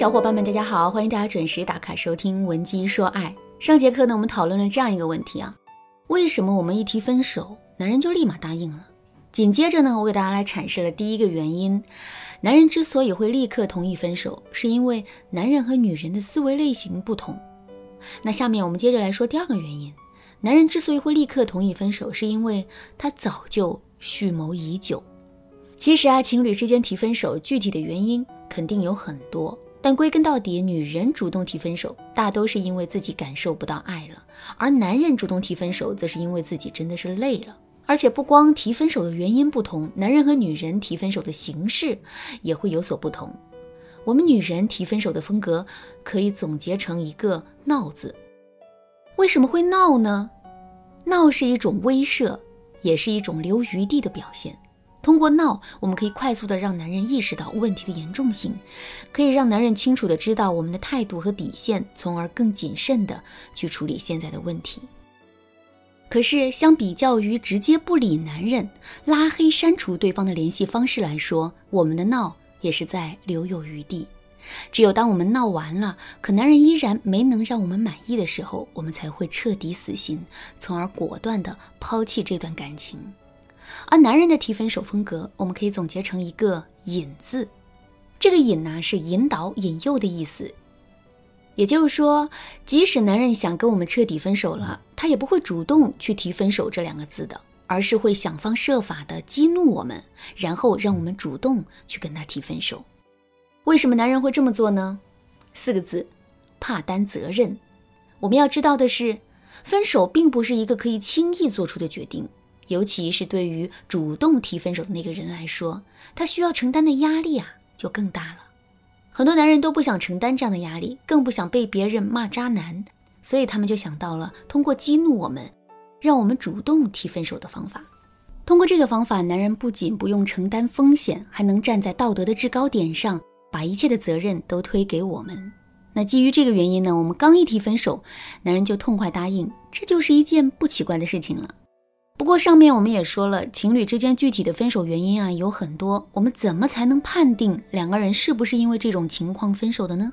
小伙伴们，大家好！欢迎大家准时打卡收听《文姬说爱》。上节课呢，我们讨论了这样一个问题啊：为什么我们一提分手，男人就立马答应了？紧接着呢，我给大家来阐释了第一个原因：男人之所以会立刻同意分手，是因为男人和女人的思维类型不同。那下面我们接着来说第二个原因：男人之所以会立刻同意分手，是因为他早就蓄谋已久。其实啊，情侣之间提分手，具体的原因肯定有很多。但归根到底，女人主动提分手，大都是因为自己感受不到爱了；而男人主动提分手，则是因为自己真的是累了。而且不光提分手的原因不同，男人和女人提分手的形式也会有所不同。我们女人提分手的风格可以总结成一个“闹”字。为什么会闹呢？闹是一种威慑，也是一种留余地的表现。通过闹，我们可以快速的让男人意识到问题的严重性，可以让男人清楚的知道我们的态度和底线，从而更谨慎的去处理现在的问题。可是，相比较于直接不理男人、拉黑删除对方的联系方式来说，我们的闹也是在留有余地。只有当我们闹完了，可男人依然没能让我们满意的时候，我们才会彻底死心，从而果断的抛弃这段感情。而男人的提分手风格，我们可以总结成一个“引”字。这个“引”呢，是引导、引诱的意思。也就是说，即使男人想跟我们彻底分手了，他也不会主动去提分手这两个字的，而是会想方设法的激怒我们，然后让我们主动去跟他提分手。为什么男人会这么做呢？四个字：怕担责任。我们要知道的是，分手并不是一个可以轻易做出的决定。尤其是对于主动提分手的那个人来说，他需要承担的压力啊就更大了。很多男人都不想承担这样的压力，更不想被别人骂渣男，所以他们就想到了通过激怒我们，让我们主动提分手的方法。通过这个方法，男人不仅不用承担风险，还能站在道德的制高点上，把一切的责任都推给我们。那基于这个原因呢，我们刚一提分手，男人就痛快答应，这就是一件不奇怪的事情了。不过上面我们也说了，情侣之间具体的分手原因啊有很多，我们怎么才能判定两个人是不是因为这种情况分手的呢？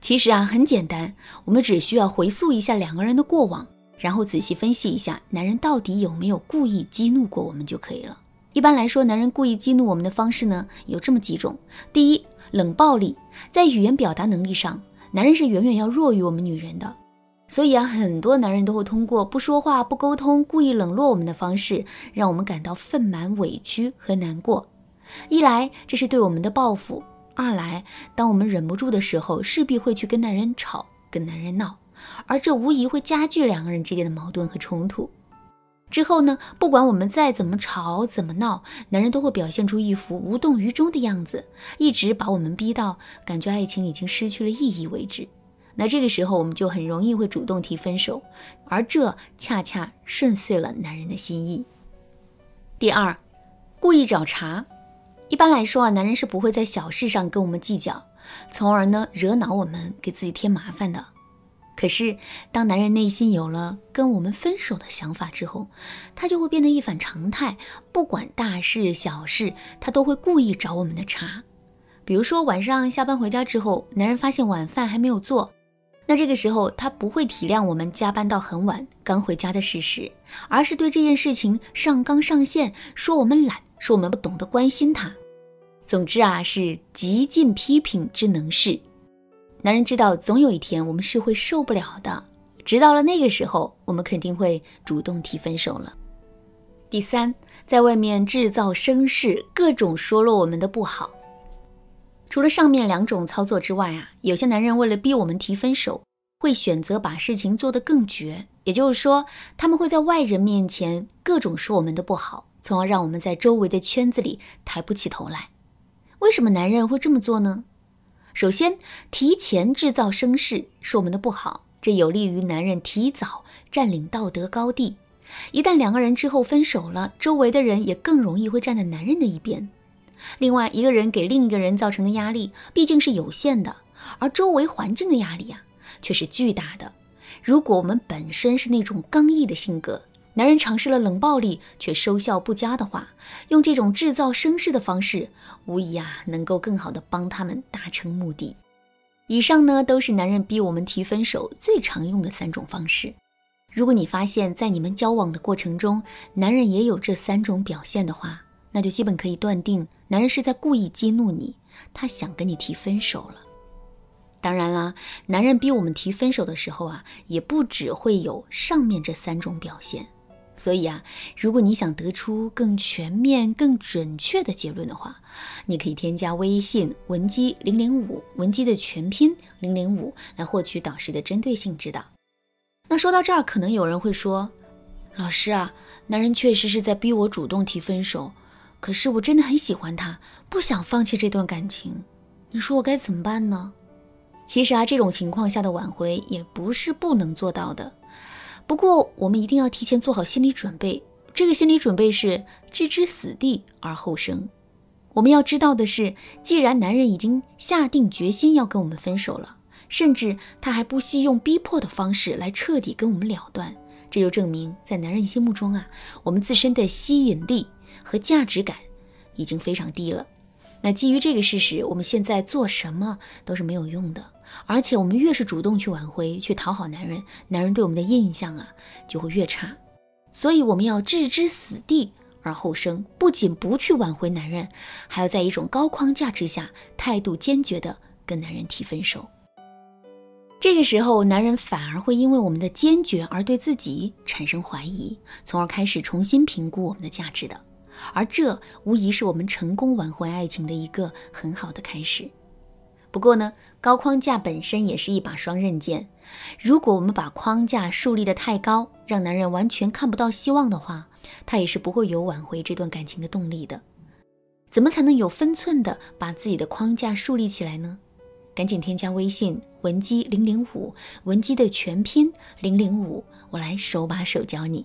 其实啊很简单，我们只需要回溯一下两个人的过往，然后仔细分析一下男人到底有没有故意激怒过我们就可以了。一般来说，男人故意激怒我们的方式呢有这么几种：第一，冷暴力，在语言表达能力上，男人是远远要弱于我们女人的。所以啊，很多男人都会通过不说话、不沟通、故意冷落我们的方式，让我们感到愤满、委屈和难过。一来这是对我们的报复；二来，当我们忍不住的时候，势必会去跟男人吵、跟男人闹，而这无疑会加剧两个人之间的矛盾和冲突。之后呢，不管我们再怎么吵、怎么闹，男人都会表现出一副无动于衷的样子，一直把我们逼到感觉爱情已经失去了意义为止。那这个时候，我们就很容易会主动提分手，而这恰恰顺遂了男人的心意。第二，故意找茬。一般来说啊，男人是不会在小事上跟我们计较，从而呢惹恼我们，给自己添麻烦的。可是，当男人内心有了跟我们分手的想法之后，他就会变得一反常态，不管大事小事，他都会故意找我们的茬。比如说晚上下班回家之后，男人发现晚饭还没有做。那这个时候，他不会体谅我们加班到很晚刚回家的事实，而是对这件事情上纲上线，说我们懒，说我们不懂得关心他。总之啊，是极尽批评之能事。男人知道，总有一天我们是会受不了的，直到了那个时候，我们肯定会主动提分手了。第三，在外面制造声势，各种说了我们的不好。除了上面两种操作之外啊，有些男人为了逼我们提分手，会选择把事情做得更绝。也就是说，他们会在外人面前各种说我们的不好，从而让我们在周围的圈子里抬不起头来。为什么男人会这么做呢？首先，提前制造声势，说我们的不好，这有利于男人提早占领道德高地。一旦两个人之后分手了，周围的人也更容易会站在男人的一边。另外，一个人给另一个人造成的压力毕竟是有限的，而周围环境的压力呀却是巨大的。如果我们本身是那种刚毅的性格，男人尝试了冷暴力却收效不佳的话，用这种制造声势的方式，无疑啊能够更好的帮他们达成目的。以上呢都是男人逼我们提分手最常用的三种方式。如果你发现，在你们交往的过程中，男人也有这三种表现的话，那就基本可以断定，男人是在故意激怒你，他想跟你提分手了。当然啦，男人逼我们提分手的时候啊，也不只会有上面这三种表现。所以啊，如果你想得出更全面、更准确的结论的话，你可以添加微信文姬零零五，文姬的全拼零零五，来获取导师的针对性指导。那说到这儿，可能有人会说，老师啊，男人确实是在逼我主动提分手，可是我真的很喜欢他，不想放弃这段感情，你说我该怎么办呢？其实啊，这种情况下的挽回也不是不能做到的。不过，我们一定要提前做好心理准备。这个心理准备是置之死地而后生。我们要知道的是，既然男人已经下定决心要跟我们分手了，甚至他还不惜用逼迫的方式来彻底跟我们了断，这就证明在男人心目中啊，我们自身的吸引力和价值感已经非常低了。那基于这个事实，我们现在做什么都是没有用的。而且我们越是主动去挽回、去讨好男人，男人对我们的印象啊就会越差。所以我们要置之死地而后生，不仅不去挽回男人，还要在一种高框架之下，态度坚决的跟男人提分手。这个时候，男人反而会因为我们的坚决而对自己产生怀疑，从而开始重新评估我们的价值的。而这无疑是我们成功挽回爱情的一个很好的开始。不过呢，高框架本身也是一把双刃剑。如果我们把框架树立的太高，让男人完全看不到希望的话，他也是不会有挽回这段感情的动力的。怎么才能有分寸的把自己的框架树立起来呢？赶紧添加微信文姬零零五，文姬的全拼零零五，我来手把手教你。